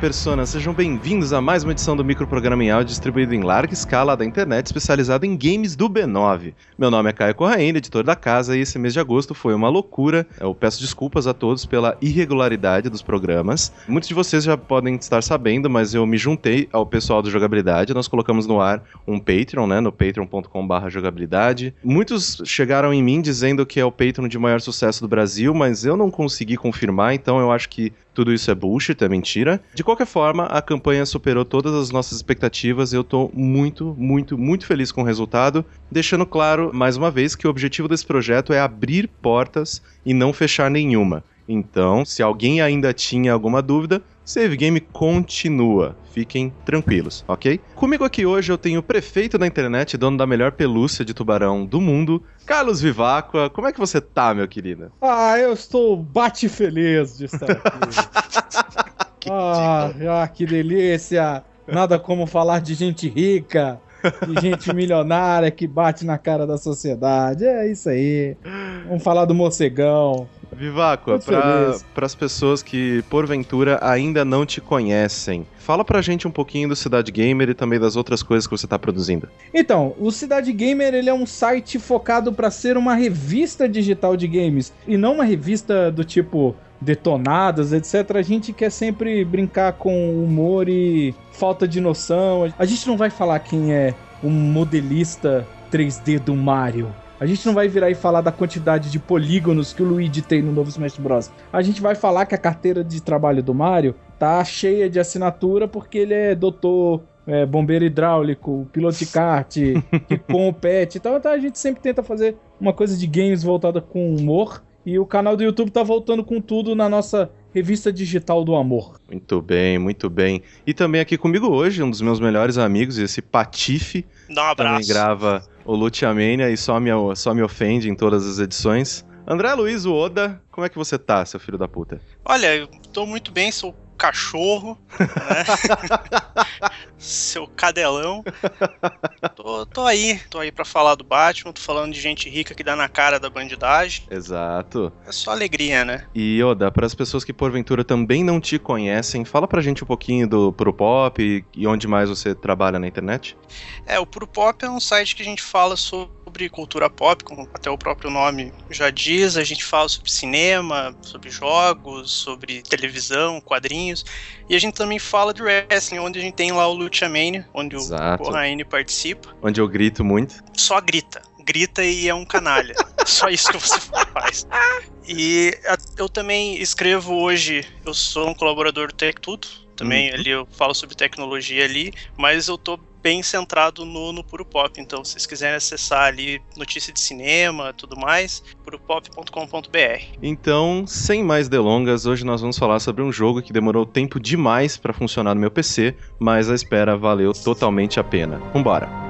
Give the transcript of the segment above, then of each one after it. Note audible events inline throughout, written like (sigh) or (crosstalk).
Olá, personas! Sejam bem-vindos a mais uma edição do microprograma em áudio distribuído em larga escala da internet, especializado em games do B9. Meu nome é Caio Corraine, editor da casa, e esse mês de agosto foi uma loucura. Eu peço desculpas a todos pela irregularidade dos programas. Muitos de vocês já podem estar sabendo, mas eu me juntei ao pessoal do Jogabilidade. Nós colocamos no ar um Patreon, né, no patreon.com.br jogabilidade. Muitos chegaram em mim dizendo que é o Patreon de maior sucesso do Brasil, mas eu não consegui confirmar, então eu acho que tudo isso é bullshit, é mentira. De qualquer forma, a campanha superou todas as nossas expectativas e eu tô muito, muito, muito feliz com o resultado, deixando claro, mais uma vez, que o objetivo desse projeto é abrir portas e não fechar nenhuma. Então, se alguém ainda tinha alguma dúvida, Save Game continua. Fiquem tranquilos, ok? Comigo aqui hoje eu tenho o prefeito da internet, dono da melhor pelúcia de tubarão do mundo, Carlos Vivacqua. Como é que você tá, meu querido? Ah, eu estou bate feliz de estar aqui. (laughs) que ah, ah, que delícia! Nada como falar de gente rica, de gente (laughs) milionária que bate na cara da sociedade. É isso aí. Vamos falar do morcegão. Vivaco, para as pessoas que porventura ainda não te conhecem, fala pra gente um pouquinho do Cidade Gamer e também das outras coisas que você está produzindo. Então, o Cidade Gamer ele é um site focado para ser uma revista digital de games e não uma revista do tipo detonadas, etc. A gente quer sempre brincar com humor e falta de noção. A gente não vai falar quem é um modelista 3D do Mario. A gente não vai virar e falar da quantidade de polígonos que o Luigi tem no novo Smash Bros. A gente vai falar que a carteira de trabalho do Mario tá cheia de assinatura porque ele é doutor, é, bombeiro hidráulico, piloto de kart, (laughs) que compete e tal. Então a gente sempre tenta fazer uma coisa de games voltada com humor. E o canal do YouTube tá voltando com tudo na nossa revista digital do amor. Muito bem, muito bem. E também aqui comigo hoje, um dos meus melhores amigos, esse Patife. Dá um abraço. Também grava o Lutiamania e só me, só me ofende em todas as edições. André Luiz Oda, como é que você tá, seu filho da puta? Olha, eu tô muito bem, sou cachorro, né? (laughs) seu cadelão. (laughs) Tô, tô, aí, tô aí para falar do Batman, tô falando de gente rica que dá na cara da bandidagem. Exato. É só alegria, né? E Oda, para as pessoas que porventura também não te conhecem, fala pra gente um pouquinho do Puro Pop e, e onde mais você trabalha na internet. É, o Puro Pop é um site que a gente fala sobre sobre cultura pop, como até o próprio nome já diz. A gente fala sobre cinema, sobre jogos, sobre televisão, quadrinhos. E a gente também fala de wrestling, onde a gente tem lá o Lucha Mania, onde Exato. o Corraine participa. Onde eu grito muito. Só grita. Grita e é um canalha. (laughs) Só isso que você faz. E eu também escrevo hoje, eu sou um colaborador do Tech Tudo, também uhum. ali eu falo sobre tecnologia ali, mas eu tô bem centrado no, no Puro Pop. Então, se vocês quiserem acessar ali notícia de cinema, tudo mais, puropop.com.br. Então, sem mais delongas, hoje nós vamos falar sobre um jogo que demorou tempo demais para funcionar no meu PC, mas a espera valeu totalmente a pena. Vambora!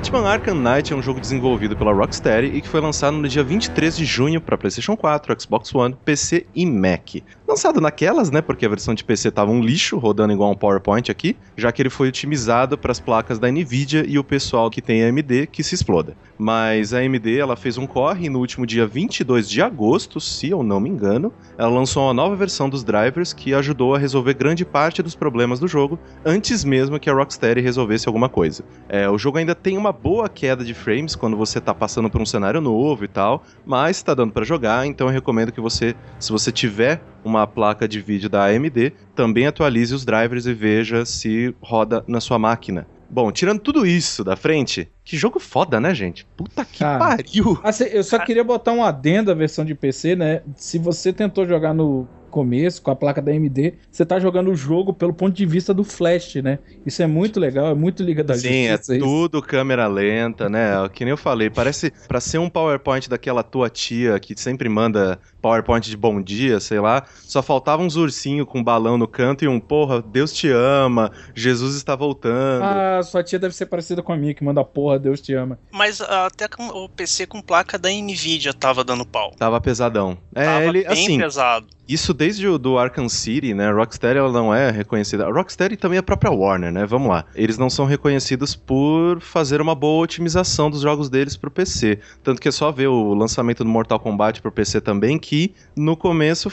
Batman Arkham Knight é um jogo desenvolvido pela Rocksteady e que foi lançado no dia 23 de junho para PlayStation 4, Xbox One, PC e Mac. Lançado naquelas, né, porque a versão de PC tava um lixo, rodando igual um PowerPoint aqui, já que ele foi otimizado para as placas da Nvidia e o pessoal que tem AMD que se exploda. Mas a AMD, ela fez um corre no último dia 22 de agosto, se eu não me engano, ela lançou uma nova versão dos drivers que ajudou a resolver grande parte dos problemas do jogo antes mesmo que a Rocksteady resolvesse alguma coisa. É, o jogo ainda tem uma boa queda de frames quando você tá passando por um cenário novo e tal, mas tá dando para jogar, então eu recomendo que você, se você tiver uma placa de vídeo da AMD, também atualize os drivers e veja se roda na sua máquina. Bom, tirando tudo isso da frente, que jogo foda, né, gente? Puta que Cara, pariu! Assim, eu só queria botar um adendo à versão de PC, né? Se você tentou jogar no começo com a placa da AMD, você tá jogando o jogo pelo ponto de vista do Flash, né? Isso é muito legal, é muito Liga da Sim, é Justiça. isso. tudo câmera lenta, né? Que nem eu falei, parece pra ser um PowerPoint daquela tua tia que sempre manda PowerPoint de bom dia, sei lá. Só faltava uns ursinhos com um balão no canto e um porra, Deus te ama, Jesus está voltando. Ah, sua tia deve ser parecida com a minha, que manda porra, Deus te ama. Mas ah, até com o PC com placa da Nvidia tava dando pau. Tava pesadão. É, Tava ele, bem assim, pesado. Isso desde o do Arkham City, né? Rocksteady ela não é reconhecida. A Rocksteady também é a própria Warner, né? Vamos lá. Eles não são reconhecidos por fazer uma boa otimização dos jogos deles pro PC. Tanto que é só ver o lançamento do Mortal Kombat pro PC também, que no começo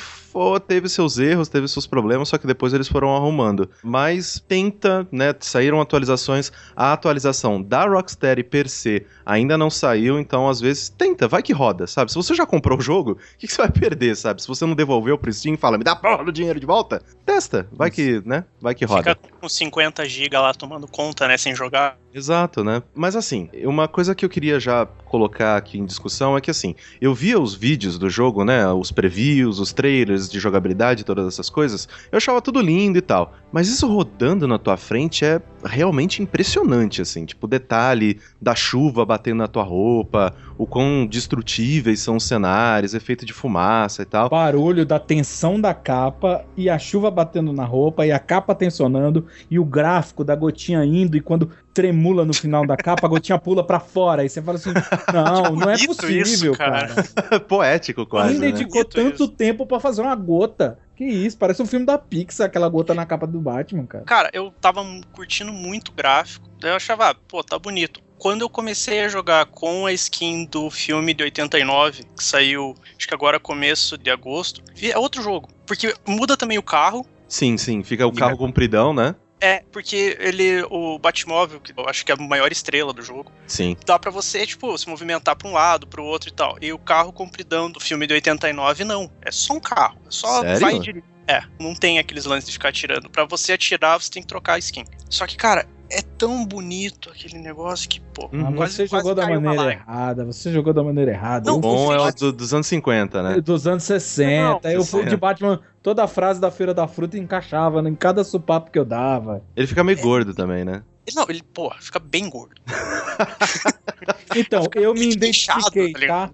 teve seus erros, teve seus problemas, só que depois eles foram arrumando. Mas tenta, né? Saíram atualizações. A atualização da Rocksteady per se ainda não saiu, então às vezes tenta, vai que roda, sabe? Se você já comprou o jogo, o que, que você vai perder, sabe? Se você não devolveu pro Steam e fala, me dá porra do dinheiro de volta, testa, vai que, né? Vai que roda. Fica com 50 GB lá tomando conta, né? Sem jogar. Exato, né? Mas assim, uma coisa que eu queria já colocar aqui em discussão é que assim, eu via os vídeos do jogo, né? Os previews, os trailers de jogabilidade, todas essas coisas, eu achava tudo lindo e tal. Mas isso rodando na tua frente é realmente impressionante, assim. Tipo, o detalhe da chuva batendo na tua roupa, o quão destrutíveis são os cenários, efeito de fumaça e tal. Barulho da tensão da capa e a chuva batendo na roupa e a capa tensionando e o gráfico da gotinha indo e quando tremula no final da capa, a gotinha pula pra fora. Aí você fala assim: (laughs) não, não é possível, isso, cara. cara. (laughs) Poético quase, Quem né? dedicou Bonito tanto isso. tempo pra fazer uma gota? Que isso, parece um filme da Pixar, aquela gota na capa do Batman, cara. Cara, eu tava curtindo muito o gráfico. Daí eu achava, ah, pô, tá bonito. Quando eu comecei a jogar com a skin do filme de 89, que saiu, acho que agora começo de agosto, é outro jogo. Porque muda também o carro. Sim, sim, fica o carro compridão, né? É, porque ele, o Batmóvel, que eu acho que é a maior estrela do jogo, Sim. dá pra você, tipo, se movimentar pra um lado, pro outro e tal. E o carro compridão do filme de 89, não. É só um carro. É só Sério? vai É, não tem aqueles lances de ficar atirando. Pra você atirar, você tem que trocar a skin. Só que, cara, é tão bonito aquele negócio que, pô, Uhum. Quase, você quase jogou da maneira errada, você jogou da maneira errada. Não, O bom é o do- dos anos 50, né? Dos anos 60. Não, eu fui 60. de Batman, toda a frase da Feira da Fruta encaixava em cada supapo que eu dava. Ele fica meio gordo também, né? Ele- Não, ele, pô, fica bem gordo. (laughs) Então, eu me identifiquei, inchado, tá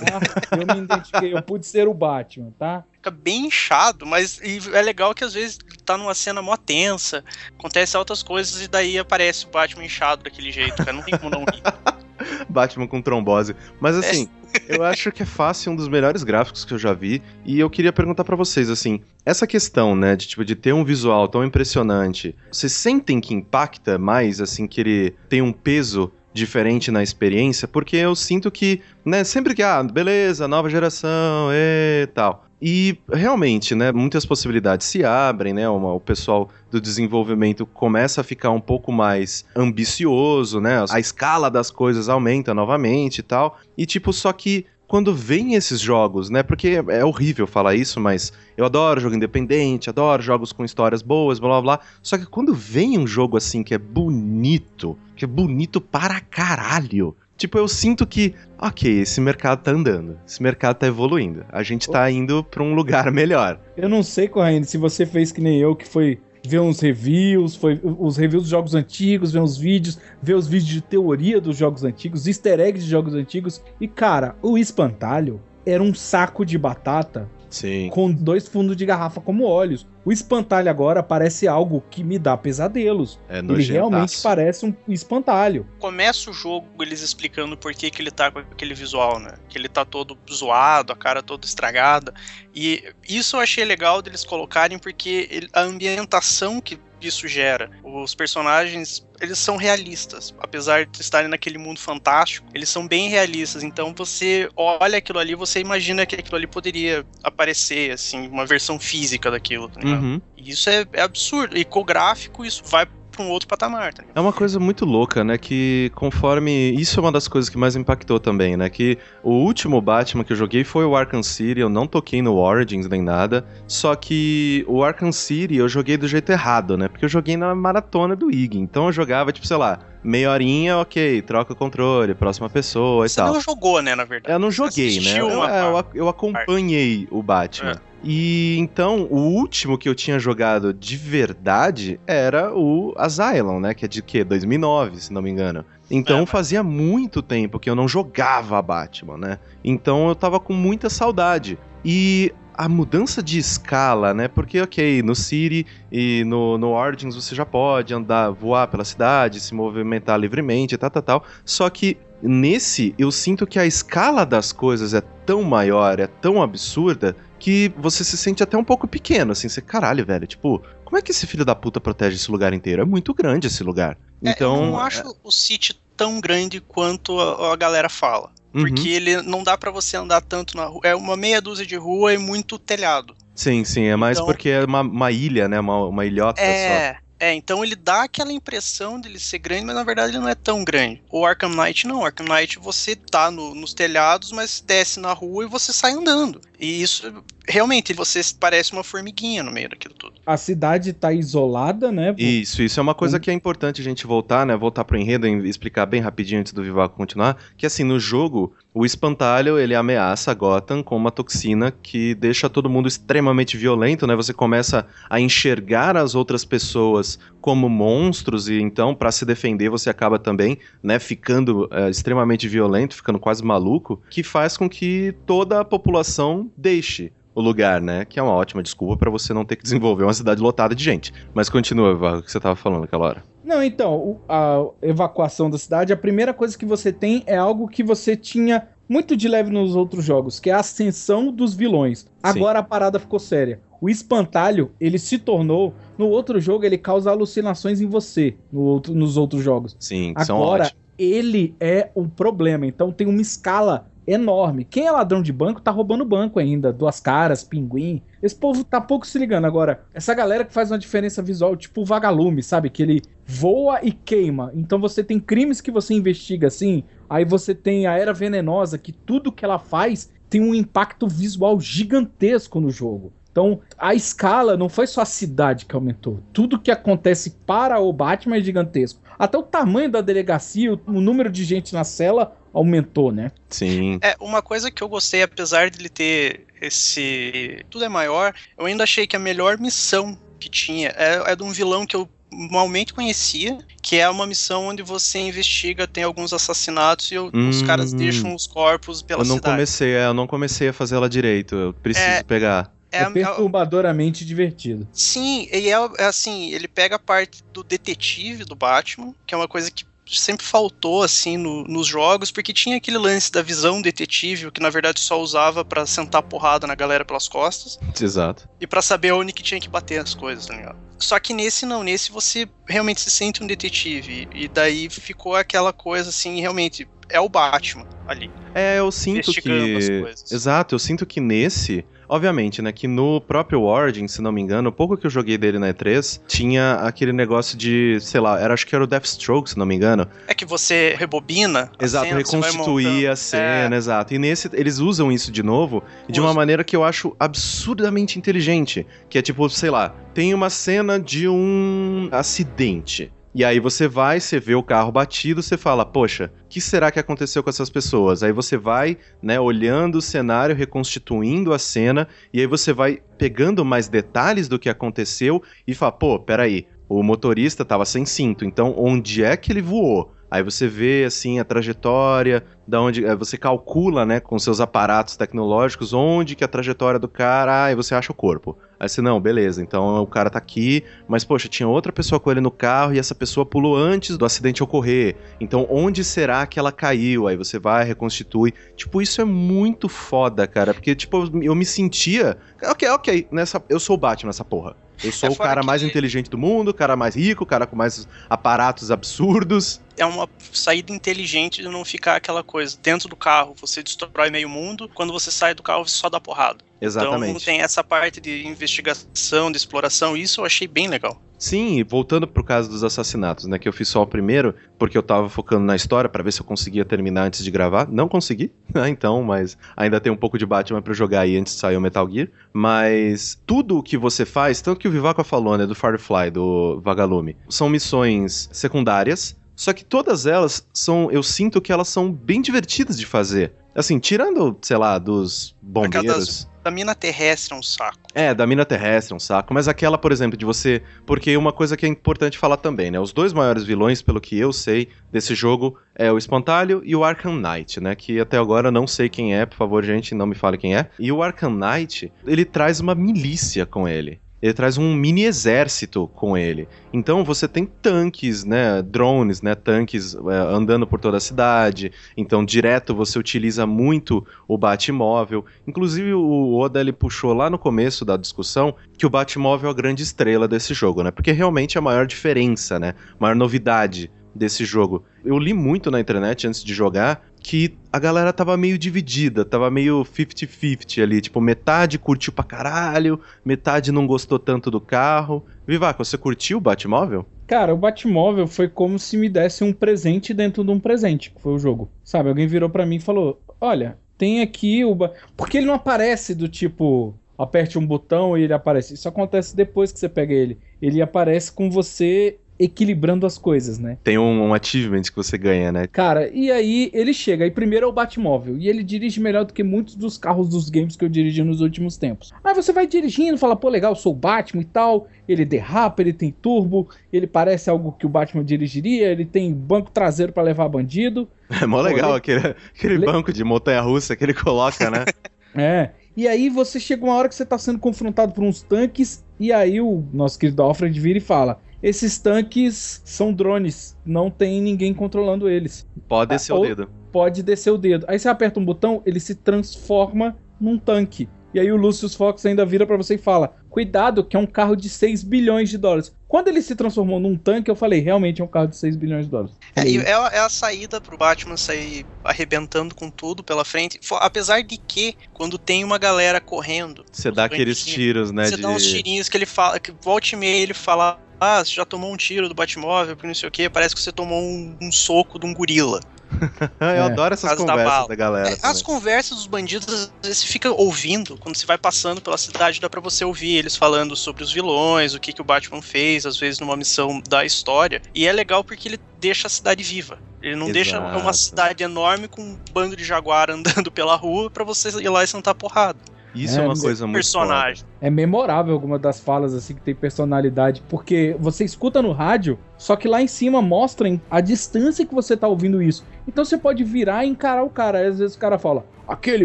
tá? Tá? Eu me identifiquei, eu pude ser o Batman, tá? Fica bem inchado, mas é legal que às vezes tá numa cena mó tensa, acontece outras coisas e daí aparece o Batman inchado daquele jeito, cara. Não tem como não rir. (laughs) (laughs) Batman com trombose. Mas assim, eu acho que é fácil um dos melhores gráficos que eu já vi. E eu queria perguntar pra vocês, assim, essa questão, né, de tipo de ter um visual tão impressionante, vocês sentem que impacta mais, assim, que ele tem um peso diferente na experiência? Porque eu sinto que, né, sempre que, ah, beleza, nova geração, e tal. E realmente, né, muitas possibilidades se abrem, né, uma- o pessoal do desenvolvimento começa a ficar um pouco mais ambicioso, né, a escala das coisas aumenta novamente e tal. E tipo, só que quando vem esses jogos, né, porque é horrível falar isso, mas eu adoro jogo independente, adoro jogos com histórias boas, blá blá blá. Só que quando vem um jogo assim que é bonito, que é bonito para caralho, Tipo, eu sinto que, ok, esse mercado tá andando, esse mercado tá evoluindo, a gente tá indo pra um lugar (laughs) melhor. Eu não sei, Correndo, se você fez que nem eu, que foi ver uns reviews, foi os reviews dos jogos antigos, ver uns vídeos, ver os vídeos de teoria dos jogos antigos, easter eggs de jogos antigos. E, cara, o espantalho era um saco de batata Sim. com dois fundos de garrafa como olhos. O espantalho agora parece algo que me dá pesadelos. É Ele realmente parece um espantalho. Começa o jogo eles explicando por que, que ele tá com aquele visual, né? Que ele tá todo zoado, a cara toda estragada. E isso eu achei legal deles colocarem porque ele- a ambientação que isso gera, os personagens, eles são realistas. Apesar de estarem naquele mundo fantástico, eles são bem realistas. Então você olha aquilo ali, você imagina que aquilo ali poderia aparecer, assim, uma versão física daquilo, tá ligado? Uhum. E isso é, é absurdo. E com o gráfico, isso vai um outro patamar, tá? É uma coisa muito louca, né? Que conforme. Isso é uma das coisas que mais impactou também, né? Que o último Batman que eu joguei foi o Arkham City, eu não toquei no Origins nem nada. Só que o Arkham City eu joguei do jeito errado, né? Porque eu joguei na maratona do IG. Então eu jogava, tipo, sei lá, meia horinha, ok, troca o controle, próxima pessoa e Você tal. não jogou, né, na verdade. Eu não joguei, né? assistiu uma é, eu, eu acompanhei o Batman. É. E então, o último que eu tinha jogado de verdade era o Asylum, né? Que é de quê? 2009, se não me engano. Então É, fazia muito tempo que eu não jogava Batman, né? Então eu tava com muita saudade. E a mudança de escala, né? Porque, ok, no City e no, no Origins você já pode andar, voar pela cidade, se movimentar livremente e tal, tal, tal. Só que nesse, eu sinto que a escala das coisas é tão maior, é tão absurda, que você se sente até um pouco pequeno, assim, você, caralho, velho, tipo, como é que esse filho da puta protege esse lugar inteiro? É muito grande esse lugar. É, Então. eu não acho o City tão grande quanto a, a galera fala. Uhum. Porque ele não dá pra você andar tanto na rua. É uma meia dúzia de rua e muito telhado. Sim, sim, é mais Então- porque é uma, uma ilha, né? Uma, uma ilhota só. É. É, então ele dá aquela impressão dele ser grande, mas na verdade ele não é tão grande. O Arkham Knight não. O Arkham Knight você tá no- nos telhados, mas desce na rua e você sai andando. E isso, realmente, você parece uma formiguinha no meio daquilo tudo. A cidade tá isolada, né? Isso, isso é uma coisa Hum. que é importante a gente voltar, né? Voltar pro enredo e explicar bem rapidinho antes do Vivaco continuar. Que assim, no jogo, o espantalho ele ameaça Gotham com uma toxina que deixa todo mundo extremamente violento, né? Você começa a enxergar as outras pessoas como monstros e então, pra se defender, você acaba também, né, ficando é, extremamente violento, ficando quase maluco, que faz com que toda a população deixe o lugar, né? Que é uma ótima desculpa pra você não ter que desenvolver uma cidade lotada de gente. Mas continua, Vivaco, o que você tava falando naquela hora. Não, então, o- a evacuação da cidade, a primeira coisa que você tem é algo que você tinha muito de leve nos outros jogos, que é a ascensão dos vilões. Agora a parada ficou séria. O espantalho, ele se tornou. No outro jogo, ele causa alucinações em você, no outro- nos outros jogos. Sim, que são Agora, ótimos. ele é um problema. Então tem uma escala enorme. Quem é ladrão de banco tá roubando banco ainda. Duas caras, pinguim. Esse povo tá pouco se ligando. Agora, essa galera que faz uma diferença visual, tipo o vagalume, sabe? Que ele voa e queima. Então você tem crimes que você investiga assim. Aí você tem a Era Venenosa, que tudo que ela faz tem um impacto visual gigantesco no jogo. Então, a escala não foi só a cidade que aumentou. Tudo que acontece para o Batman é gigantesco. Até o tamanho da delegacia, o, número de gente na cela aumentou, né? Sim. É, uma coisa que eu gostei, apesar de ele ter esse. Tudo é maior, eu ainda achei que a melhor missão que tinha é, é de um vilão que eu malmente conhecia, que é uma missão onde você investiga, tem alguns assassinatos e o- os Hum. caras deixam os corpos pela eu não cidade. comecei, é, eu não comecei a fazer ela direito. Eu preciso É, pegar. É, É, perturbadoramente divertido. Sim, e é, é assim, ele pega a parte do detetive do Batman, que é uma coisa que sempre faltou assim no- nos jogos, porque tinha aquele lance da visão detetive, que na verdade só usava pra sentar porrada na galera pelas costas Exato. e pra saber onde que tinha que bater as coisas, tá ligado? Só que nesse não, nesse você realmente se sente um detetive e daí ficou aquela coisa assim, realmente é o Batman ali. É, eu sinto que. Exato, eu sinto que nesse. Obviamente, né? Que no próprio Origin, se não me engano, pouco que eu joguei dele na E3, tinha aquele negócio de, sei lá, era, acho que era o Deathstroke, se não me engano. É que você rebobina, a Exato, cena, reconstituir montando. É. a cena, exato. E nesse, eles usam isso de novo de uma maneira que eu acho absurdamente inteligente. Que é tipo, sei lá, tem uma cena de um acidente. E aí você vai, você vê o carro batido, você fala, poxa, o que será que aconteceu com essas pessoas? Aí você vai, né, olhando o cenário, reconstituindo a cena, e aí você vai pegando mais detalhes do que aconteceu e fala, pô, peraí, o motorista tava sem cinto, então onde é que ele voou? Aí você vê assim a trajetória, da onde eh, você calcula, né, com seus aparatos tecnológicos, onde que a trajetória do cara, aí você acha o corpo. Aí você, não, beleza, então o cara tá aqui, mas poxa, tinha outra pessoa com ele no carro e essa pessoa pulou antes do acidente ocorrer. Então onde será que ela caiu? Aí você vai, reconstitui. Tipo, isso é muito foda, cara, porque, tipo, eu me sentia. Ok, ok, nessa, eu sou o Batman nessa porra. Eu sou É o cara que- mais inteligente do mundo, o cara mais rico, o cara com mais aparatos absurdos. É uma saída inteligente de não ficar aquela coisa. Dentro do carro você destrói meio mundo, quando você sai do carro você só dá porrada. Então Exatamente. tem essa parte de investigação, de exploração, isso eu achei bem legal. Sim, e voltando pro caso dos assassinatos, né, que eu fiz só o primeiro, porque eu tava focando na história pra ver se eu conseguia terminar antes de gravar. Não consegui, (laughs) né, então, mas ainda tem um pouco de Batman pra jogar aí antes de sair o Metal Gear. Mas tudo o que você faz, tanto que o Vivaco falou, né, do Firefly, do Vagalume, são missões secundárias, só que todas elas são, eu sinto que elas são bem divertidas de fazer. Assim, tirando, sei lá, dos bombeiros. Da mina terrestre é um saco. É, da mina terrestre, é um saco. Mas aquela, por exemplo, de você. Porque uma coisa que é importante falar também, né? Os dois maiores vilões, pelo que eu sei desse jogo, é o Espantalho e o Arkham Knight, né? Que até agora eu não sei quem é, por favor, gente, não me fale quem é. E o Arkham Knight, ele traz uma milícia com ele. Ele traz um mini exército com ele. Então você tem tanques, né, drones, né, tanques é, andando por toda a cidade. Então direto você utiliza muito o Batmóvel. Inclusive o Oda ele puxou lá no começo da discussão que o Batmóvel é a grande estrela desse jogo, né? Porque realmente é a maior diferença, né? Maior novidade desse jogo. Eu li muito na internet antes de jogar que a galera tava meio dividida, tava meio 50-50 ali, tipo, metade curtiu pra caralho, metade não gostou tanto do carro. Vivaco, você curtiu o Batmóvel? Cara, o Batmóvel foi como se me desse um presente dentro de um presente, que foi o jogo. Sabe, alguém virou pra mim e falou: Olha, tem aqui o. Ba-" Porque ele não aparece do tipo. Aperte um botão e ele aparece. Isso acontece depois que você pega ele. Ele aparece com você equilibrando as coisas, né? Tem um, um achievement que você ganha, né? Cara, e aí ele chega, e primeiro é o Batmóvel, e ele dirige melhor do que muitos dos carros dos games que eu dirigi nos últimos tempos. Aí você vai dirigindo, fala, pô, legal, sou o Batman e tal, ele derrapa, ele tem turbo, ele parece algo que o Batman dirigiria, ele tem banco traseiro pra levar bandido. (laughs) É mó legal le- aquele, aquele le- banco de montanha-russa que ele coloca, né? (laughs) É. E aí você chega uma hora que você tá sendo confrontado por uns tanques, e aí o nosso querido Alfred vira e fala: esses tanques são drones, não tem ninguém controlando eles. Pode Ah, ser o dedo. pode descer o dedo. Aí você aperta um botão, ele se transforma num tanque. E aí o Lucius Fox ainda vira pra você e fala: Cuidado, que é um carro de 6 bilhões de dólares. Quando ele se transformou num tanque, eu falei: Realmente é um carro de 6 bilhões de dólares. É, e é, a- é a saída pro Batman sair arrebentando com tudo pela frente. Apesar de que, quando tem uma galera correndo, Você dá aqueles tiros, né? você de... dá uns tirinhos que ele fala, que volte e meia ele fala. Ah, você já tomou um tiro do Batmóvel, porque não sei o que, parece que você tomou um, um soco de um gorila. (laughs) Eu É. adoro essas Caso da conversas bala. da, galera. É, as conversas dos bandidos, às vezes você fica ouvindo, quando você vai passando pela cidade, dá pra você ouvir eles falando sobre os vilões, o que, que o Batman fez, às vezes numa missão da história. E é legal porque ele deixa a cidade viva. Ele não deixa Exato. uma cidade enorme com um bando de jaguar (laughs) andando pela rua pra você ir lá e sentar porrada. Isso é, É, uma mas coisa muito Personagem. É memorável alguma das falas assim que tem personalidade, porque você escuta no rádio, só que lá em cima mostram a distância que você tá ouvindo isso. Então você pode virar e encarar o cara. Aí, às vezes o cara fala: aquele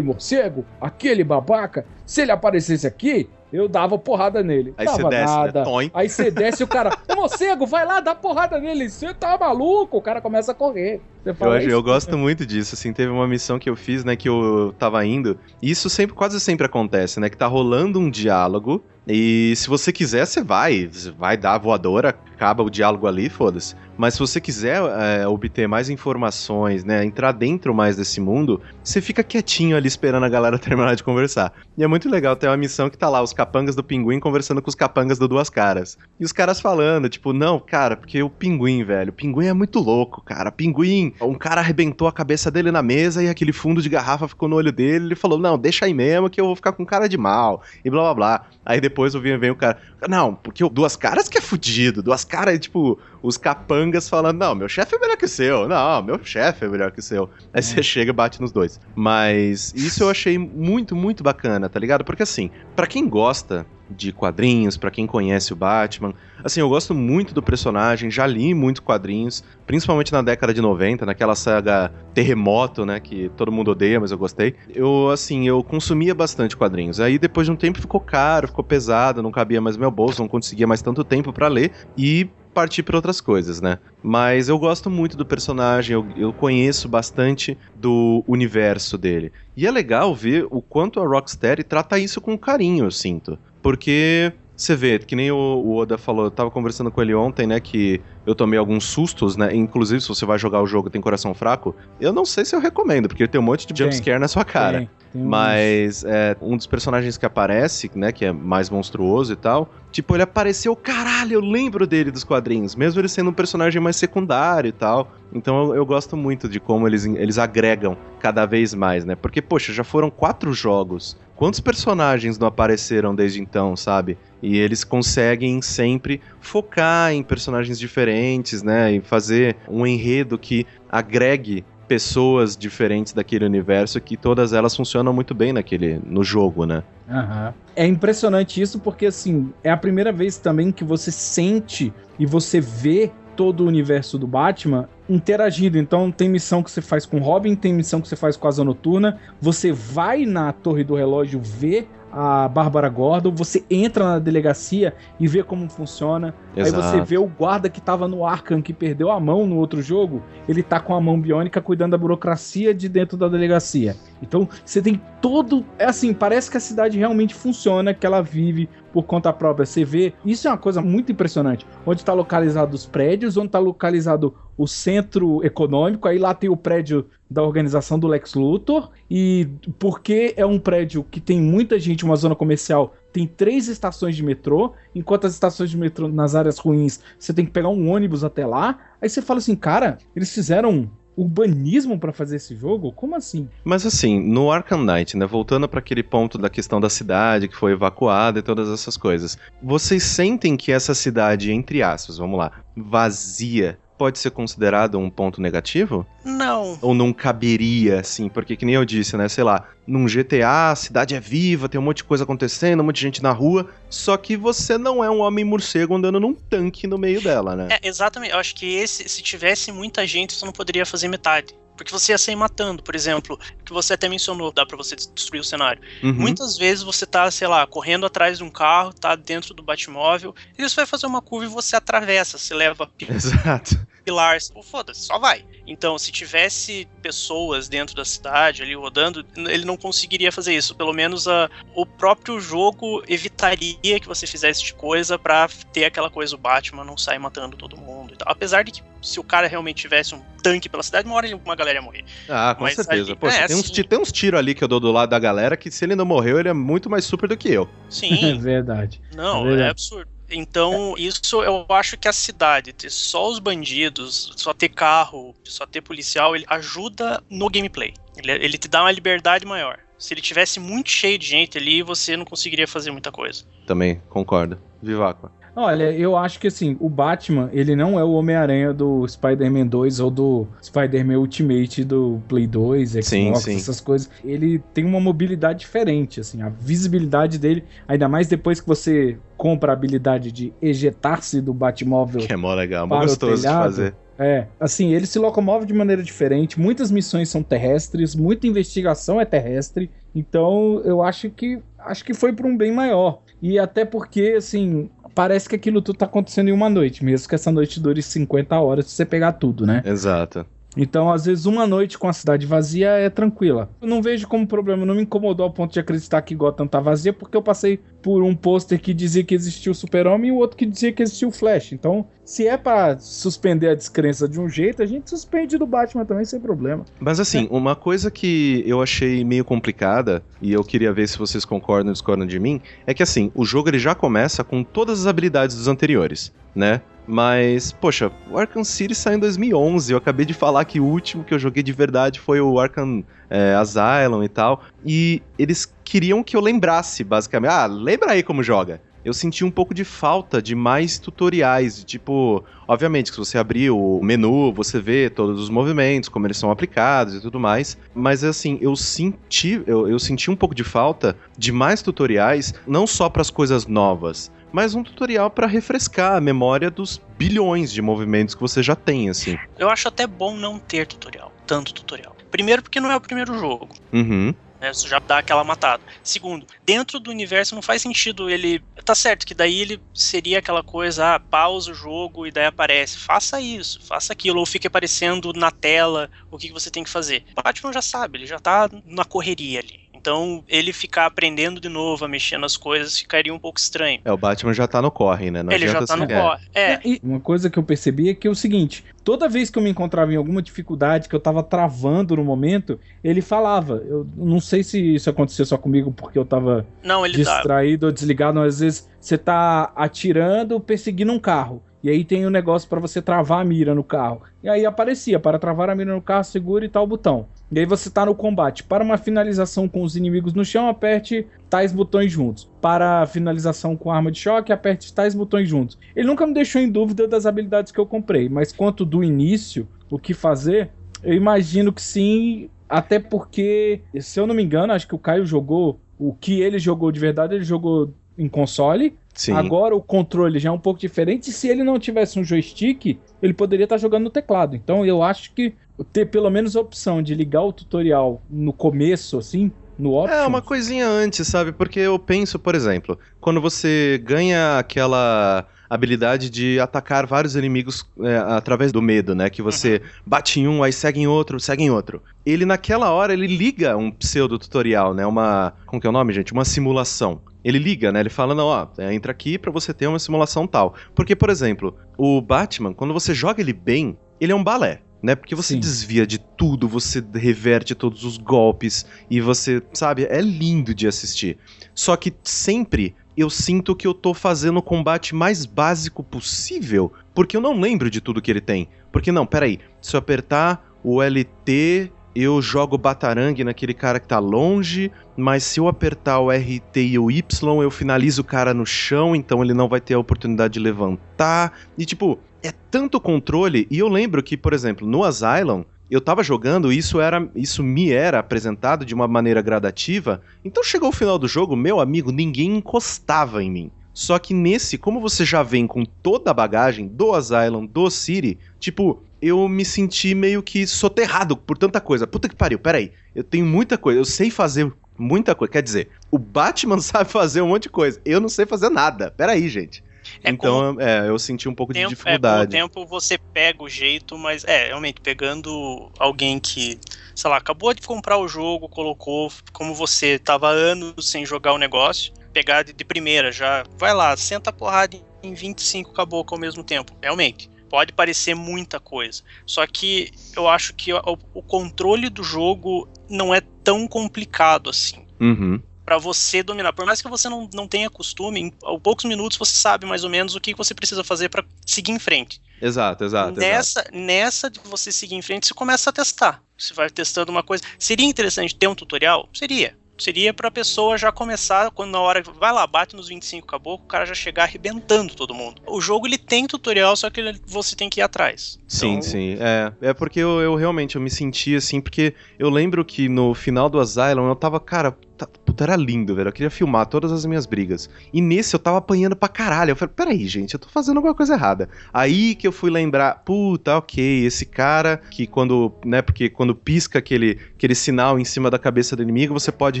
morcego, aquele babaca, se ele aparecesse aqui, eu dava porrada nele. Aí você desce, nada. né? Aí você desce e o cara, ô morcego, vai lá, dá porrada nele. Você tá maluco? O cara começa a correr. Eu, fala, acho- "É eu gosto muito disso, assim, teve uma missão que eu fiz, né, que eu tava indo, e isso sempre, quase sempre acontece, né, que tá rolando um diálogo, e se você quiser, você vai, vai dar a voadora, acaba o diálogo ali, foda-se. Mas se você quiser é, obter mais informações, né, entrar dentro mais desse mundo, você fica quietinho ali esperando a galera (laughs) terminar de conversar. E é muito legal, tem uma missão que tá lá, os capangas do pinguim conversando com os capangas do Duas Caras. E os caras falando, tipo, não, cara, porque o pinguim, velho, o pinguim é muito louco, cara. Pinguim, um cara arrebentou a cabeça dele na mesa e aquele fundo de garrafa ficou no olho dele. Ele falou, não, deixa aí mesmo que eu vou ficar com cara de mal. E blá blá blá. Aí depois eu vem, vem o cara, não, porque o Duas Caras que é fudido. Duas Caras, tipo, os capangas falando, não, meu chefe é melhor que o seu. Não, meu chefe é melhor que o seu. Aí você chega e bate nos dois. Mas isso eu achei muito, muito bacana, tá ligado? Porque assim, pra quem gosta de quadrinhos, para quem conhece o Batman. Assim, eu gosto muito do personagem, já li muito quadrinhos, principalmente na década de 90, naquela saga Terremoto, né, que todo mundo odeia, mas eu gostei. Eu, assim, eu consumia bastante quadrinhos. Aí depois de um tempo ficou caro, ficou pesado, não cabia mais no meu bolso, não conseguia mais tanto tempo para ler e partir para outras coisas, né? Mas eu gosto muito do personagem, eu, eu, conheço bastante do universo dele. E é legal ver o quanto a Rocksteady trata isso com carinho, eu sinto. Porque você vê, que nem o, Oda falou, eu tava conversando com ele ontem, né, que eu tomei alguns sustos, né, inclusive se você vai jogar o jogo e tem coração fraco, eu não sei se eu recomendo, porque tem um monte de jumpscare na sua cara. Tem. Mas é, um dos personagens que aparece, né, que é mais monstruoso e tal, tipo, ele apareceu, caralho, eu lembro dele dos quadrinhos, mesmo ele sendo um personagem mais secundário e tal. Então eu, eu gosto muito de como eles, eles agregam cada vez mais, né? Porque, poxa, já foram quatro jogos. Quantos personagens não apareceram desde então, sabe? E eles conseguem sempre focar em personagens diferentes, né? E fazer um enredo que agregue pessoas diferentes daquele universo que todas elas funcionam muito bem naquele no jogo, né? Uhum. É impressionante isso porque assim é a primeira vez também que você sente e você vê todo o universo do Batman interagindo. Então tem missão que você faz com Robin, tem missão que você faz com a Asa Noturna. Você vai na Torre do Relógio ver a Bárbara Gordon, você entra na delegacia e vê como funciona. Exato. Aí você vê o guarda que tava no Arkham, que perdeu a mão no outro jogo, ele tá com a mão biônica cuidando da burocracia de dentro da delegacia. Então você tem todo. É assim, parece que a cidade realmente funciona, que ela vive por conta própria. Você vê. Isso é uma coisa muito impressionante. Onde está localizado os prédios, onde está localizado o centro econômico, aí lá tem o prédio da organização do Lex Luthor, e porque é um prédio que tem muita gente, uma zona comercial, tem três estações de metrô, enquanto as estações de metrô nas áreas ruins você tem que pegar um ônibus até lá. Aí você fala assim, cara, eles fizeram urbanismo para fazer esse jogo? Como assim? Mas assim, no Arkham Knight, né, voltando para aquele ponto da questão da cidade que foi evacuada e todas essas coisas, vocês sentem que essa cidade, entre aspas, vamos lá, vazia, pode ser considerado um ponto negativo? Não. Ou não caberia, assim? Porque, que nem eu disse, né? Sei lá, num GTA, a cidade é viva, tem um monte de coisa acontecendo, um monte de gente na rua, só que você não é um homem morcego andando num tanque no meio dela, né? É, exatamente. Eu acho que esse, se tivesse muita gente, você não poderia fazer metade. Porque você ia sair matando, por exemplo, que você até mencionou, dá para você destruir o cenário. Uhum. Muitas vezes você tá, sei lá, correndo atrás de um carro, tá dentro do Batmóvel, e você vai fazer uma curva e você atravessa, você leva (laughs) Exato. Pilar, foda-se, só vai. Então, se tivesse pessoas dentro da cidade ali rodando, ele não conseguiria fazer isso. Pelo menos a, o próprio jogo evitaria que você fizesse de coisa para ter aquela coisa o Batman não sair matando todo mundo e tal. Apesar de que se o cara realmente tivesse um tanque pela cidade, uma hora uma galera ia morrer. Ah, com Mas certeza. Ali, Pô, é, tem, uns, assim tem uns tiros ali que eu dou do lado da galera que se ele não morreu, ele é muito mais super do que eu. Sim. (laughs) é verdade. Não, é, verdade. é absurdo. Então, isso eu acho que a cidade, ter só os bandidos, só ter carro, só ter policial, ele ajuda no gameplay. Ele, ele te dá uma liberdade maior. Se ele tivesse muito cheio de gente ali, você não conseguiria fazer muita coisa. Também concordo. Vivaco. Olha, eu acho que assim, o Batman, ele não é o Homem-Aranha do Spider-Man 2 ou do Spider-Man Ultimate do Play 2, Xbox, sim, sim. essas coisas. Ele tem uma mobilidade diferente, assim, a visibilidade dele, ainda mais depois que você compra a habilidade de ejetar-se do Batmóvel. Que é mó legal, mó gostoso de fazer. É, assim, ele se locomove de maneira diferente, muitas missões são terrestres, muita investigação é terrestre, então eu acho que acho que foi para um bem maior. E até porque, assim, parece que aquilo tudo tá acontecendo em uma noite, mesmo que essa noite dure 50 horas se você pegar tudo, né? Exato. Então, às vezes, uma noite com a cidade vazia é tranquila. Eu não vejo como problema, não me incomodou ao ponto de acreditar que Gotham tá vazia, porque eu passei por um pôster que dizia que existia o Super-Homem e o outro que dizia que existia o Flash. Então, se é para suspender a descrença de um jeito, a gente suspende do Batman também sem problema. Mas assim, é. uma coisa que eu achei meio complicada, e eu queria ver se vocês concordam ou discordam de mim, é que assim, o jogo ele já começa com todas as habilidades dos anteriores, né? Mas, poxa, o Arkham City saiu em 2011. Eu acabei de falar que o último que eu joguei de verdade foi o Arkham é, Asylum e tal. E eles queriam que eu lembrasse, basicamente. Ah, lembra aí como joga. eu senti um pouco de falta de mais tutoriais, tipo, obviamente que se você abrir o menu, você vê todos os movimentos, como eles são aplicados e tudo mais, mas assim, eu senti, eu, eu senti um pouco de falta de mais tutoriais, não só para as coisas novas, mas um tutorial para refrescar a memória dos bilhões de movimentos que você já tem, assim. Eu acho até bom não ter tutorial, tanto tutorial. Primeiro porque não é o primeiro jogo. Uhum. Né, isso já dá aquela matada. Segundo, dentro do universo não faz sentido ele. Tá certo que daí ele seria aquela coisa, ah, pausa o jogo e daí aparece. Faça isso, faça aquilo, ou fique aparecendo na tela o que, que você tem que fazer. O Batman já sabe, ele já tá na correria ali. Então, ele ficar aprendendo de novo a mexer nas coisas ficaria um pouco estranho. É, o Batman já tá no corre, né? Não ele já tá no é. corre. É, E uma coisa que eu percebi é que é o seguinte: toda vez que eu me encontrava em alguma dificuldade, que eu tava travando no momento, ele falava. Eu não sei se isso aconteceu só comigo porque eu tava não, ele tá. distraído ou desligado, mas às vezes você tá atirando, perseguindo um carro. E aí tem o um negócio para você travar a mira no carro. E aí aparecia, para travar a mira no carro, segure tal botão. E aí você tá no combate. Para uma finalização com os inimigos no chão, aperte tais botões juntos. Para finalização com arma de choque, aperte tais botões juntos. Ele nunca me deixou em dúvida das habilidades que eu comprei, mas quanto do início, o que fazer, eu imagino que sim, até porque, se eu não me engano, acho que o Caio jogou o que ele jogou de verdade, ele jogou em console. Sim. Agora o controle já é um pouco diferente. Se ele não tivesse um joystick, ele poderia estar jogando no teclado. Então eu acho que ter pelo menos a opção de ligar o tutorial no começo, assim, no option. É, uma coisinha antes, sabe? Porque eu penso, por exemplo, quando você ganha aquela habilidade de atacar vários inimigos é, através do medo, né? Que você bate em um, aí segue em outro, segue em outro. Ele, naquela hora, ele liga um pseudo-tutorial, né? Uma... Como que é o nome, gente? Uma simulação. Ele liga, né? Ele fala, não, ó, é, entra aqui pra você ter uma simulação tal. Porque, por exemplo, o Batman, quando você joga ele bem, ele é um balé né? Porque você Sim. desvia de tudo, você reverte todos os golpes e você, sabe, é lindo de assistir. Só que sempre eu sinto que eu tô fazendo o combate mais básico possível, porque eu não lembro de tudo que ele tem. Porque não, peraí, se eu apertar o LT, eu jogo batarangue naquele cara que tá longe, mas se eu apertar o RT e o Y, eu finalizo o cara no chão, então ele não vai ter a oportunidade de levantar. E tipo, é tanto controle, e eu lembro que, por exemplo, no Asylum, eu tava jogando, isso era, isso me era apresentado de uma maneira gradativa. Então chegou o final do jogo, meu amigo, ninguém encostava em mim. Só que nesse, como você já vem com toda a bagagem do Asylum, do City, tipo, eu me senti meio que soterrado por tanta coisa. Puta que pariu, peraí. Eu tenho muita coisa, eu sei fazer muita coisa. Quer dizer, o Batman (laughs) sabe fazer um monte de coisa. Eu não sei fazer nada. Peraí, gente. É então, é, eu senti um pouco tempo, de É, com o dificuldade. tempo você pega o jeito, mas é, realmente, pegando alguém que, sei lá, acabou de comprar o jogo, colocou, como você tava anos sem jogar o negócio, pegar de, de primeira já, vai lá, senta a porrada em 25 caboclo ao mesmo tempo, realmente. Pode parecer muita coisa. Só que eu acho que o, o controle do jogo não é tão complicado assim Uhum. Pra você dominar. Por mais que você não, não tenha costume, em poucos minutos você sabe mais ou menos o que você precisa fazer pra seguir em frente. Exato, exato. exato. nessa, nessa de você seguir em frente, você começa a testar. Você vai testando uma coisa. Seria interessante ter um tutorial? Seria. Seria pra pessoa já começar, quando na hora vai lá, bate nos 25 caboclo, o cara já chegar arrebentando todo mundo. O jogo ele tem tutorial, só que ele- você tem que ir atrás. Sim, Então, sim. É, é porque eu, eu realmente eu me senti assim, porque eu lembro que no final do Asylum eu tava, cara, tá, puta, era lindo, velho. Eu queria filmar todas as minhas brigas. E nesse eu tava apanhando pra caralho. Eu falei, peraí, gente, eu tô fazendo alguma coisa errada. Aí que eu fui lembrar, puta, ok, esse cara que quando, né, porque quando pisca aquele, aquele sinal em cima da cabeça do inimigo, você pode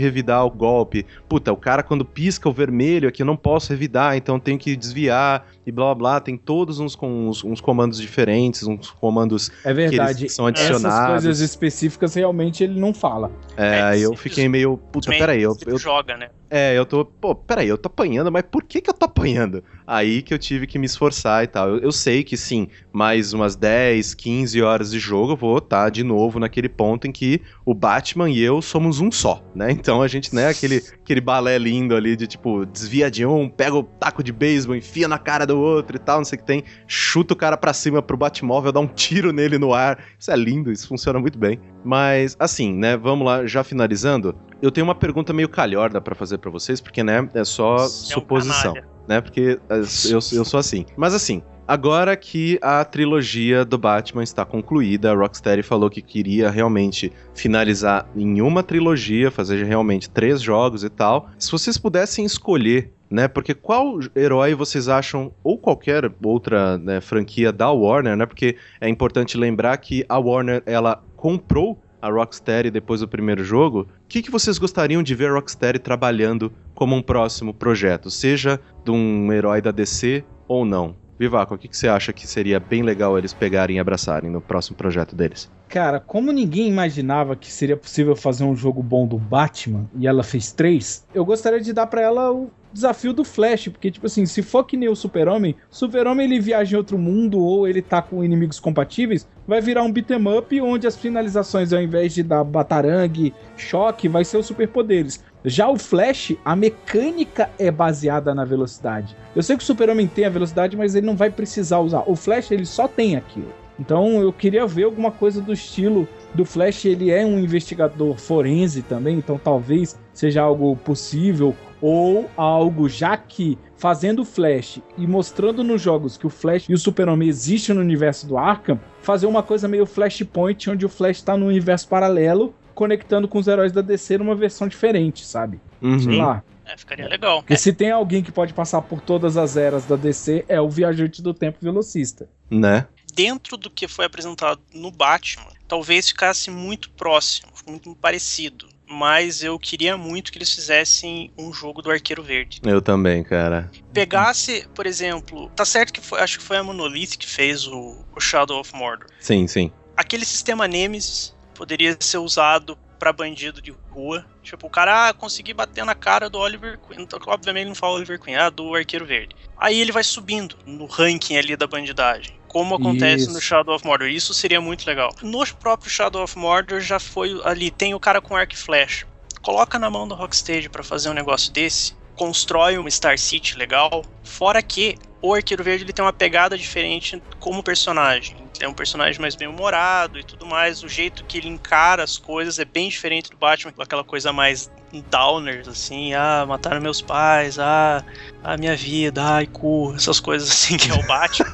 revidar o golpe. Puta, o cara quando pisca o vermelho aqui eu não posso revidar, então eu tenho que desviar e blá blá blá. Tem todos uns, com, uns, uns comandos diferentes, uns comandos É verdade. que são Essas adicionados. coisas específicas realmente ele não fala. É, É, aí eu fiquei meio, puta, peraí, eu, eu, joga, né? É, eu tô, pô, peraí, eu tô apanhando, mas por que que eu tô apanhando? Aí que eu tive que me esforçar e tal. Eu, eu sei que sim, mais umas 10, 15 horas de jogo eu vou estar de novo naquele ponto em que o Batman e eu somos um só, né? Então a gente, né, aquele, aquele balé lindo ali de tipo, desvia de um, pega o taco de beisebol, enfia na cara do outro e tal, não sei o que tem, chuta o cara pra cima pro Batmóvel, dá um tiro nele no ar. Isso é lindo, isso funciona muito bem. Mas, assim, né, vamos lá, já finalizando, eu tenho uma pergunta meio calhorda pra fazer pra vocês, porque, né, é só É um suposição. canalha. né? Porque eu, eu sou assim. Mas assim, Agora que a trilogia do Batman está concluída, a Rocksteady falou que queria realmente finalizar em uma trilogia, fazer realmente três jogos e tal. Se vocês pudessem escolher né? Porque qual herói vocês acham, ou qualquer outra né, franquia da Warner, né? Porque é importante lembrar que a Warner, ela comprou a Rocksteady depois do primeiro jogo. O que, que vocês gostariam de ver a Rocksteady trabalhando como um próximo projeto? Seja de um herói da DC ou não? Vivaco, o que, que você acha que seria bem legal eles pegarem e abraçarem no próximo projeto deles? Cara, como ninguém imaginava que seria possível fazer um jogo bom do Batman e ela fez três, eu gostaria de dar para ela o desafio do Flash, porque, tipo assim, se for que nem o Super-Homem, Super-Homem ele viaja em outro mundo ou ele tá com inimigos compatíveis, vai virar um beat'em up onde as finalizações, ao invés de dar batarangue, choque, vai ser os superpoderes. Já o Flash, a mecânica é baseada na velocidade. Eu sei que o Super-Homem tem a velocidade, mas ele não vai precisar usar. O Flash, ele só tem aquilo. Então eu queria ver alguma coisa do estilo do Flash. Ele é um investigador forense também, então talvez seja algo possível ou algo já que fazendo Flash e mostrando nos jogos que o Flash e o Super-Homem existem no universo do Arkham, fazer uma coisa meio Flashpoint, onde o Flash está no universo paralelo conectando com os heróis da DC numa versão diferente, sabe? Uhum. Sei lá. É, ficaria legal. E se tem alguém que pode passar por todas as eras da DC, é o Viajante do Tempo Velocista. Né? Dentro do que foi apresentado no Batman, talvez ficasse muito próximo, muito parecido. Mas eu queria muito que eles fizessem um jogo do Arqueiro Verde. Eu também, cara. Pegasse, por exemplo, tá certo que foi, acho que foi a Monolith que fez o, o Shadow of Mordor. Sim, sim. Aquele sistema Nemesis poderia ser usado para bandido de rua. Tipo, o cara ah, conseguir bater na cara do Oliver Queen. Então, obviamente ele não fala Oliver Queen, ah, do Arqueiro Verde. Aí ele vai subindo no ranking ali da bandidagem. Como acontece Isso. no Shadow of Mordor. Isso seria muito legal. No próprio Shadow of Mordor já foi ali, tem o cara com arco e flash. Coloca na mão do Rocksteady para fazer um negócio desse. Constrói uma Star City legal. Fora que o Arqueiro Verde ele tem uma pegada diferente como personagem é um personagem mais bem humorado e tudo mais. O jeito que ele encara as coisas é bem diferente do Batman, aquela coisa mais downers, assim, ah, mataram meus pais, ah, a minha vida, ai, cu, essas coisas assim que é o Batman.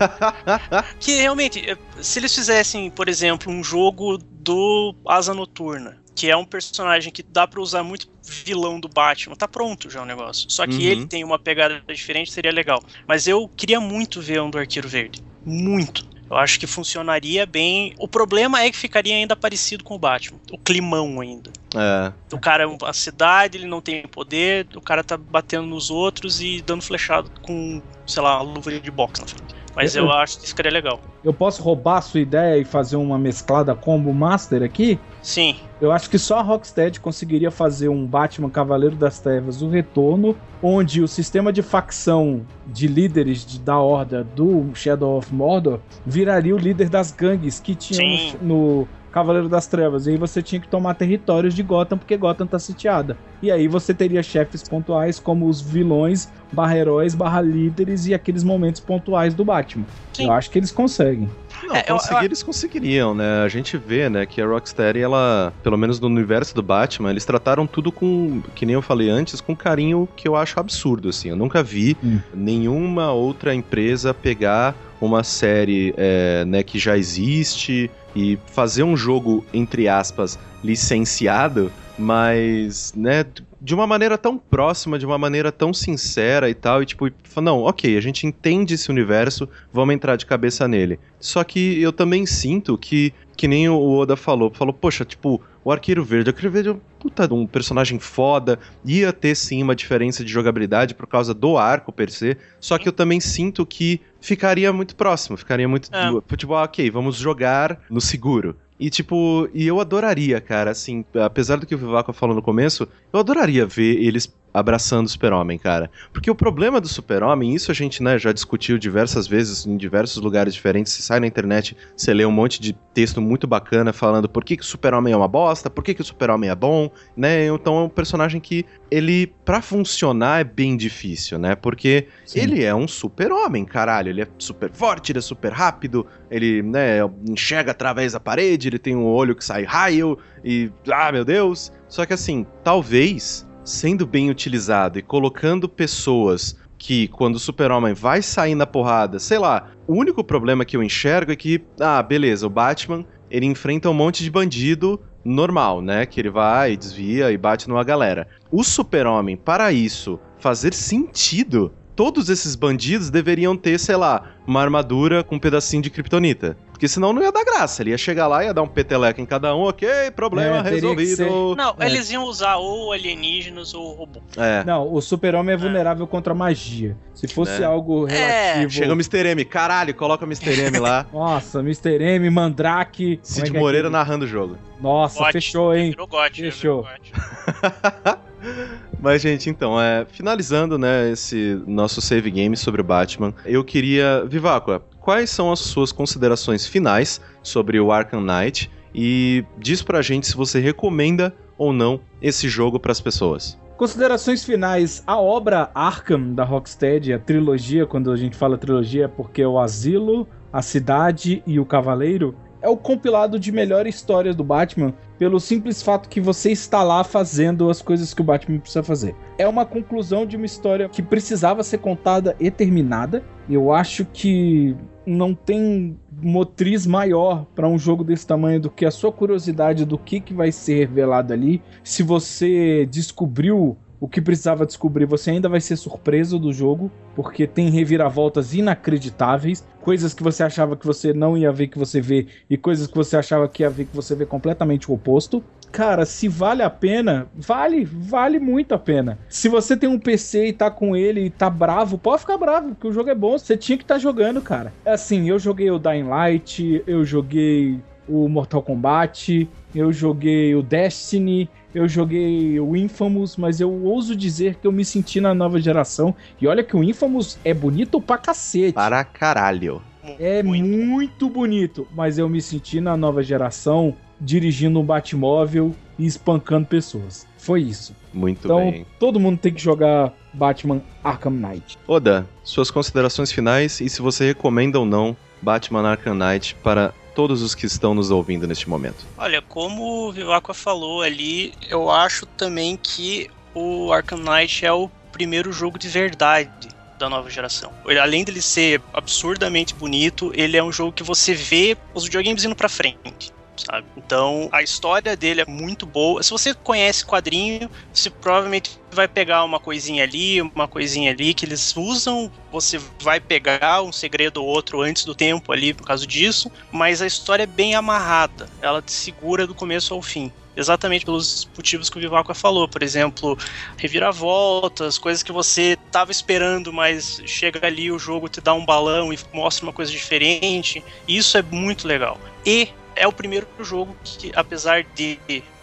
(laughs) que realmente, eh, se eles fizessem, por exemplo, um jogo do Asa Noturna, que é um personagem que dá para usar muito vilão do Batman, tá pronto já o negócio. Só que uhum. ele tem uma pegada diferente, seria legal. Mas eu queria muito ver um do Arqueiro Verde. Muito. Eu acho que funcionaria bem. O problema é que ficaria ainda parecido com o Batman. O climão ainda. É. O cara é a cidade, ele não tem poder, o cara tá batendo nos outros e dando flechado com, sei lá, uma luva de boxe na frente. Mas eu, eu acho que isso seria legal. Eu posso roubar a sua ideia e fazer uma mesclada combo master aqui? Sim. Eu acho que só a Rocksteady conseguiria fazer um Batman Cavaleiro das Trevas, o retorno, onde o sistema de facção de líderes de, da horda do Shadow of Mordor viraria o líder das gangues que tinham no, Cavaleiro das Trevas. E aí você tinha que tomar territórios de Gotham, porque Gotham tá sitiada. E aí você teria chefes pontuais como os vilões, barra heróis, barra líderes e aqueles momentos pontuais do Batman. Sim. Eu acho que eles conseguem. Não, é, conseguir eu... eles conseguiriam, né? A gente vê, né, que a Rocksteady, ela, pelo menos no universo do Batman, eles trataram tudo com, que nem eu falei antes, com carinho que eu acho absurdo, assim. Eu nunca vi hum. nenhuma outra empresa pegar uma série é, né, que já existe e fazer um jogo, entre aspas, licenciado, mas, né, de uma maneira tão próxima, de uma maneira tão sincera e tal, e tipo, não, ok, a gente entende esse universo, vamos entrar de cabeça nele. Só que eu também sinto que, que nem o Oda falou, falou, poxa, tipo, o Arqueiro Verde. O Arqueiro Verde é um puta um personagem foda. Ia ter sim uma diferença de jogabilidade por causa do arco per se. Só que eu também sinto que ficaria muito próximo. Ficaria muito. É. Tipo, ah, ok, vamos jogar no seguro. E, tipo, e eu adoraria, cara, assim, apesar do que o Vivaco falou no começo, eu adoraria ver eles abraçando o super-homem, cara. Porque o problema do super-homem, isso a gente né, já discutiu diversas vezes em diversos lugares diferentes. Você sai na internet, você lê um monte de texto muito bacana falando por que, que o super-homem é uma bosta, por que, que o super-homem é bom, né? Então é um personagem que ele, para funcionar, é bem difícil, né? Porque Sim. ele é um super-homem, caralho. Ele é super forte, ele é super rápido, ele, né, enxerga através da parede, ele tem um olho que sai raio e. Ah, meu Deus! Só que assim, talvez sendo bem utilizado e colocando pessoas que quando o Super-Homem vai sair na porrada, sei lá, o único problema que eu enxergo é que, ah, beleza, o Batman, ele enfrenta um monte de bandido normal, né? Que ele vai, desvia e bate numa galera. O Super-Homem, para isso fazer sentido, todos esses bandidos deveriam ter, sei lá, uma armadura com um pedacinho de kryptonita. Porque senão não ia dar graça. Ele ia chegar lá, ia dar um peteleco em cada um, ok, problema É, resolvido. Não, É. eles iam usar ou alienígenas ou robô. É. Não, o super-homem é vulnerável contra a magia. Se fosse Né? algo É. relativo... Chega o Mr. M, caralho, coloca o Mr. M lá. (laughs) Nossa, Mr. M, Mandrake... é Cid é Moreira narrando o jogo. Nossa, fechou, hein? Gote. Fechou. (laughs) Mas, gente, então, é, finalizando, né, esse nosso save game sobre o Batman, eu queria. Viváqua, quais são as suas considerações finais sobre o Arkham Knight? E diz pra gente se você recomenda ou não esse jogo pras pessoas. Considerações finais. A obra Arkham da Rocksteady, a trilogia, quando a gente fala trilogia, é porque é o Asilo, a Cidade e o Cavaleiro, é o compilado de melhores histórias do Batman, pelo simples fato que você está lá fazendo as coisas que o Batman precisa fazer. É uma conclusão de uma história que precisava ser contada e terminada. Eu acho que não tem motriz maior para um jogo desse tamanho do que a sua curiosidade do que, que vai ser revelado ali. Se você descobriu o que precisava descobrir, você ainda vai ser surpreso do jogo, porque tem reviravoltas inacreditáveis, coisas que você achava que você não ia ver que você vê e coisas que você achava que ia ver que você vê completamente o oposto. Cara, se vale a pena, vale, vale muito a pena. Se você tem um PC e tá com ele e tá bravo, pode ficar bravo, porque o jogo é bom, você tinha que estar tá jogando, cara. Assim, eu joguei o Dying Light, eu joguei o Mortal Kombat, eu joguei o Destiny, eu joguei o Infamous, mas eu ouso dizer que eu me senti na nova geração. E olha que o Infamous é bonito pra cacete. Para caralho. É Muito. muito. bonito, mas eu me senti na nova geração dirigindo um Batmóvel e espancando pessoas. Foi isso. Muito então, bem. todo mundo tem que jogar Batman Arkham Knight. Oda, suas considerações finais e se você recomenda ou não Batman Arkham Knight para todos os que estão nos ouvindo neste momento. Olha, como o Vivacqua falou ali, eu acho também que o Arkham Knight é o primeiro jogo de verdade da nova geração. Além dele ser absurdamente bonito, ele é um jogo que você vê os videogames indo pra frente. Sabe? Então a história dele é muito boa. Se você conhece quadrinho, você provavelmente vai pegar uma coisinha ali, uma coisinha ali que eles usam. Você vai pegar um segredo ou outro antes do tempo ali por causa disso. Mas a história é bem amarrada. Ela te segura do começo ao fim exatamente pelos motivos que o Vivaco falou, por exemplo, reviravoltas, coisas que você tava esperando, mas chega ali o jogo te dá um balão e mostra uma coisa diferente. Isso é muito legal. E é o primeiro jogo que, apesar de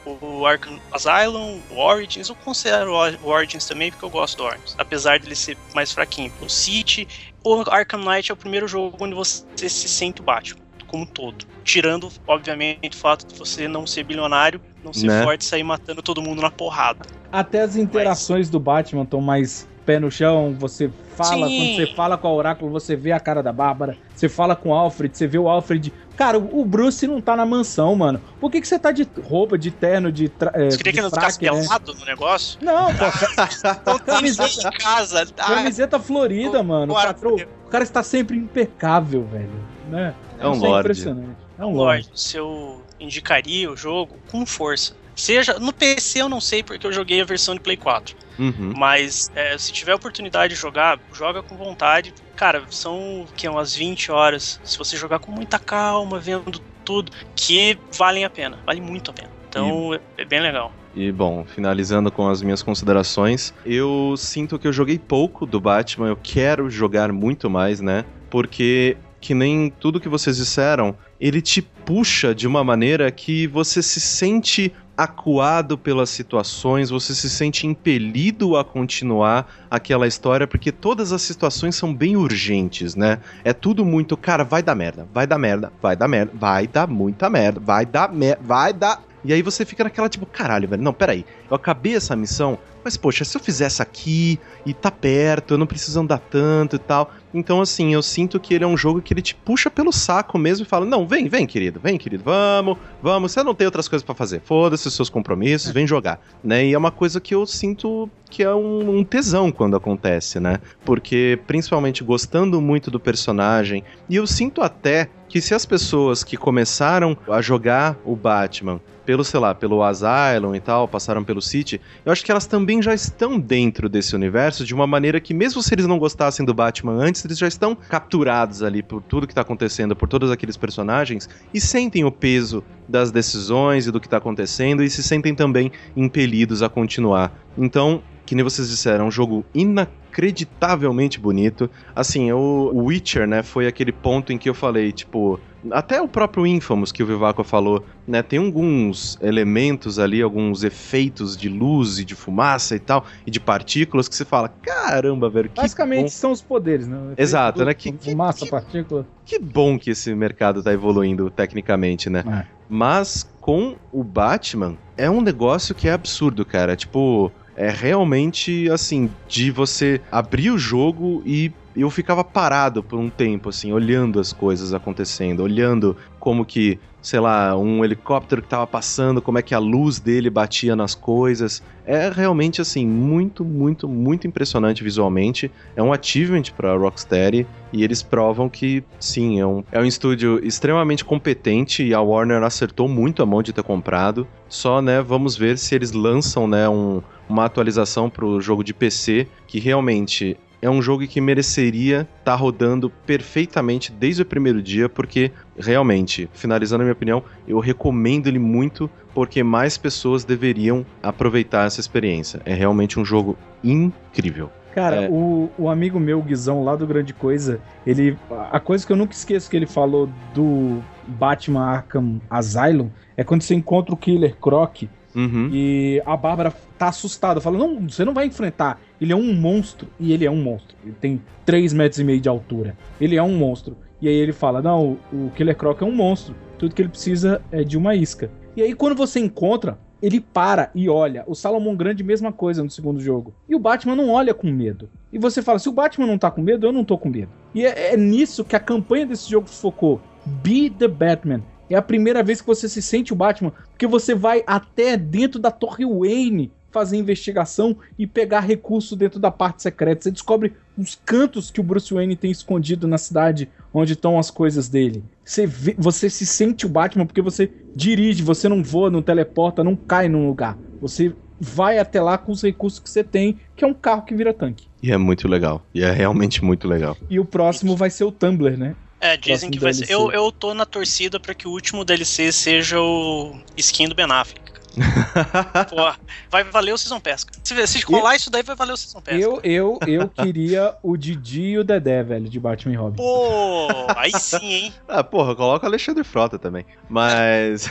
o Arkham Asylum, o Origins, eu considero o Origins também porque eu gosto do Origins, apesar dele ser mais fraquinho. O City, o Arkham Knight é o primeiro jogo onde você se sente o Batman como um todo. Tirando, obviamente, o fato de você não ser bilionário, não ser Né? forte e sair matando todo mundo na porrada. Até as interações do Batman estão mais pé no chão, você fala, Sim. quando você fala com a Oráculo, você vê a cara da Bárbara, você fala com o Alfred, você vê o Alfred. Cara, o Bruce não tá na mansão, mano. Por que, que você tá de roupa, de terno, de. Tra... é, Você queria de que não ficasse né? pelado no negócio? Não, pô, (laughs) Então camiseta- em casa. Ah, camiseta florida, o- mano. O, o patrão- Alfred- o cara está sempre impecável, velho. Né? É um Isso lorde. impressionante. É um lorde. Lorde, se eu indicaria o jogo com força. Seja no PC eu não sei porque eu joguei a versão de Play 4, Uhum. mas é, se tiver oportunidade de jogar, joga com vontade. Cara, são que umas 20 horas. Se você jogar com muita calma, vendo tudo, que valem a pena, vale muito a pena. Então é- é bem legal. E bom, finalizando com as minhas considerações, eu sinto que eu joguei pouco do Batman, eu quero jogar muito mais, né? Porque, que nem tudo que vocês disseram, ele te puxa de uma maneira que você se sente acuado pelas situações, você se sente impelido a continuar aquela história, porque todas as situações são bem urgentes, né? É tudo muito, cara, vai dar merda, vai dar merda, vai dar merda, vai dar muita merda, vai dar merda, vai dar. E aí você fica naquela tipo, caralho, velho, não, peraí, eu acabei essa missão, mas poxa, se eu fizesse aqui e tá perto, eu não preciso andar tanto e tal. Então, assim, eu sinto que ele é um jogo que ele te puxa pelo saco mesmo e fala: Não, vem, vem, querido, vem, querido, vamos, vamos. Você não tem outras coisas para fazer. Foda-se os seus compromissos, vem jogar. Né? E é uma coisa que eu sinto que é um, um, tesão quando acontece, né? Porque, principalmente gostando muito do personagem, e eu sinto até que se as pessoas que começaram a jogar o Batman pelo, sei lá, pelo Asylum e tal, passaram pelo City, eu acho que elas também já estão dentro desse universo de uma maneira que, mesmo se eles não gostassem do Batman antes, eles já estão capturados ali por tudo que tá acontecendo, por todos aqueles personagens, e sentem o peso das decisões e do que tá acontecendo, e se sentem também impelidos a continuar. Então, que nem vocês disseram, é um jogo inacreditavelmente bonito. Assim, o Witcher, né, foi aquele ponto em que eu falei, tipo, até o próprio Infamous que o Vivaco falou, né? Tem alguns elementos ali, alguns efeitos de luz e de fumaça e tal, e de partículas que você fala, caramba, velho. Basicamente bom. são os poderes, né? Exato, né? Que, fumaça, que, partícula. Que bom que esse mercado tá evoluindo tecnicamente, né? É. Mas com o Batman, é um negócio que é absurdo, cara. Tipo, é realmente assim, de você abrir o jogo e eu ficava parado por um tempo, assim, olhando as coisas acontecendo, olhando como que, sei lá, um helicóptero que tava passando, como é que a luz dele batia nas coisas. É realmente, assim, muito, muito, muito impressionante visualmente. É um achievement pra Rocksteady e eles provam que, sim, é um, é um estúdio extremamente competente e a Warner acertou muito a mão de ter comprado. Só, né, vamos ver se eles lançam, né, um, uma atualização pro jogo de PC que realmente é um jogo que mereceria estar tá rodando perfeitamente desde o primeiro dia, porque realmente, finalizando a minha opinião, eu recomendo ele muito porque mais pessoas deveriam aproveitar essa experiência. É realmente um jogo incrível. Cara, é... o, o amigo meu, Guizão, lá do Grande Coisa, ele. A coisa que eu nunca esqueço que ele falou do Batman Arkham Asylum é quando você encontra o Killer Croc Uhum. E a Bárbara tá assustada, fala: Não, você não vai enfrentar. Ele é um monstro. E ele é um monstro. Ele tem 3 metros e meio de altura. Ele é um monstro. E aí ele fala: Não, o Killer Croc é um monstro. Tudo que ele precisa é de uma isca. E aí, quando você encontra, ele para e olha. O Salomão Grande, mesma coisa no segundo jogo. E o Batman não olha com medo. E você fala: se o Batman não tá com medo, eu não tô com medo. E é, é nisso que a campanha desse jogo focou. Be the Batman. É a primeira vez que você se sente o Batman, porque você vai até dentro da Torre Wayne fazer investigação e pegar recurso dentro da parte secreta. Você descobre os cantos que o Bruce Wayne tem escondido na cidade onde estão as coisas dele. Você, vê, você se sente o Batman porque você dirige, você não voa, não teleporta, não cai num lugar. Você vai até lá com os recursos que você tem, que é um carro que vira tanque. E é muito legal. E é realmente muito legal. E o próximo vai ser o Tumblr, né? É, dizem que vai ser. Eu, eu tô na torcida para que o último DLC seja o skin do Ben Affleck. (laughs) Pô, vai valer o Season Pesca. Se, se rolar isso daí, vai valer o Season Pesca. Eu, eu, eu queria o Didi e o Dedé, velho, de Batman e Robin. Pô, aí sim, hein? (laughs) ah, porra, coloca o Alexandre Frota também. Mas.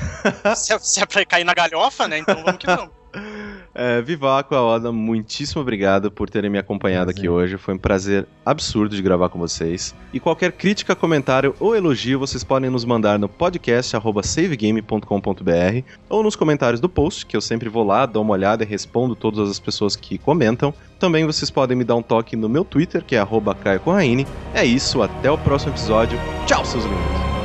se, é, se é pra cair na galhofa, né? Então vamos que vamos. É, Vivaco, Oda, muitíssimo obrigado por terem me acompanhado prazer. aqui hoje. Foi um prazer absurdo de gravar com vocês. E qualquer crítica, comentário ou elogio vocês podem nos mandar no podcast savegame.com.br ou nos comentários do post, que eu sempre vou lá, dou uma olhada e respondo todas as pessoas que comentam. Também vocês podem me dar um toque no meu Twitter, que é Caio É isso, até o próximo episódio. Tchau, seus lindos!